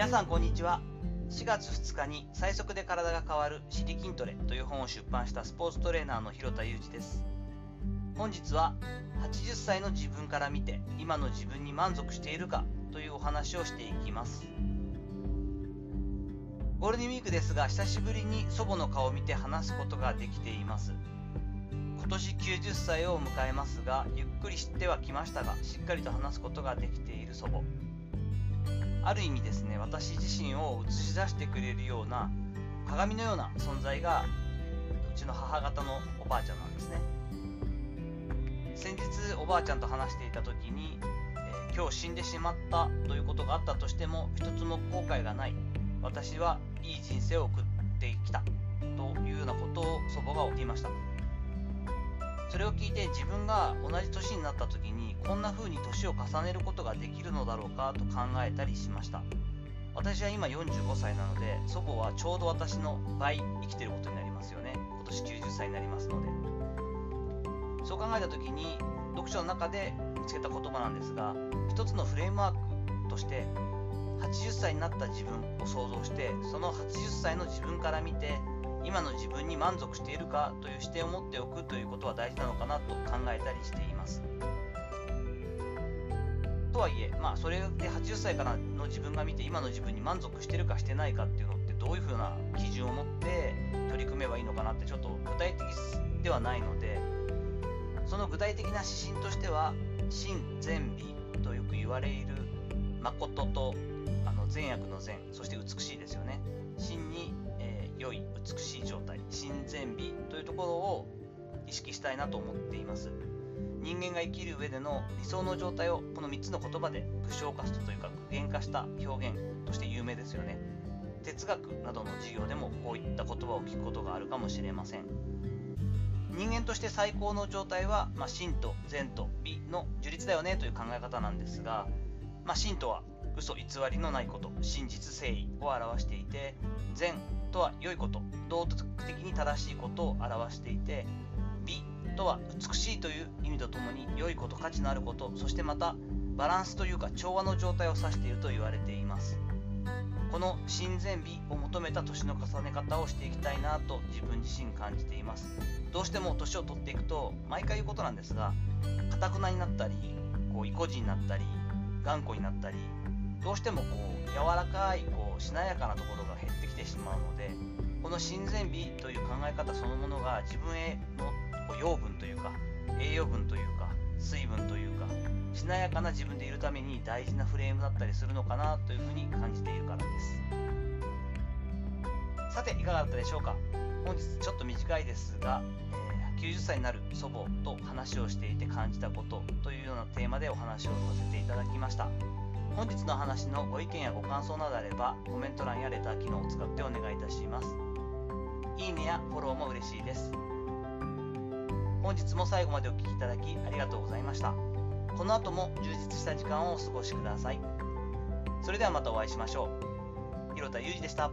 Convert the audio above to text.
皆さんこんにちは。4月2日に最速で体が変わるシリ筋トレという本を出版したスポーツトレーナーの広田裕二です。本日は80歳の自分から見て今の自分に満足しているかというお話をしていきます。ゴールデンウィークですが久しぶりに祖母の顔を見て話すことができています。今年90歳を迎えますがゆっくり知ってはきましたがしっかりと話すことができている祖母。ある意味ですね私自身を映し出してくれるような鏡のような存在がうちの母方のおばあちゃんなんですね。先日おばあちゃんと話していた時に、えー、今日死んでしまったということがあったとしても一つも後悔がない。私はいい人生を送ってきた。というようなことを祖母が言っていました。それを聞いて自分が同じ年になった時にこんな風に年を重ねることができるのだろうかと考えたりしました。私は今45歳なので祖母はちょうど私の倍生きてることになりますよね。今年90歳になりますので。そう考えた時に読書の中で見つけた言葉なんですが一つのフレームワークとして80歳になった自分を想像してその80歳の自分から見て今の自分に満足しているかという視点を持っておくということは大事なのかなと考えたりしています。とはいえ、まあ、それで80歳からの自分が見て今の自分に満足してるかしてないかっていうのってどういうふうな基準を持って取り組めばいいのかなってちょっと具体的ではないのでその具体的な指針としては真善美とよく言われる誠とあの善悪の善そして美しいですよね真に良い美しい状態親善美というところを意識したいなと思っています。人間が生きる上での理想の状態をこの3つの言葉で具象化したというか具現化した表現として有名ですよね。哲学などの授業でもこういった言葉を聞くことがあるかもしれません。人間として最高の状態は、まあ、真と善と美の樹立だよねという考え方なんですが、まあ、真とは嘘偽りのないこと真実誠意を表していて善とは良いこと道徳的に正しいことを表していて美とは美しいという意味とともに良いこと価値のあることそしてまたバランスというか調和の状態を指していると言われています。この親善美を求めた年の重ね方をしていきたいなと自分自身感じています。どうしても年を取っていくと毎回言うことなんですがかたくなになったりこう意固地になったり頑固になったりどうしてもこう柔らかいこうしなやかなところが減ってきてしまうのでこの親善美という考え方そのものが自分への養分というか栄養分というか水分というかしなやかな自分でいるために大事なフレームだったりするのかなというふうに感じているからです。さていかがだったでしょうか？本日ちょっと短いですが、えー、90歳になる祖母と話をしていて感じたことというようなテーマでお話をさせていただきました。本日の話のご意見やご感想などあればコメント欄やレター機能を使ってお願いいたします。いいねやフォローも嬉しいです。本日も最後までお聴きいただきありがとうございました。この後も充実した時間をお過ごしください。それではまたお会いしましょう。広田裕二でした。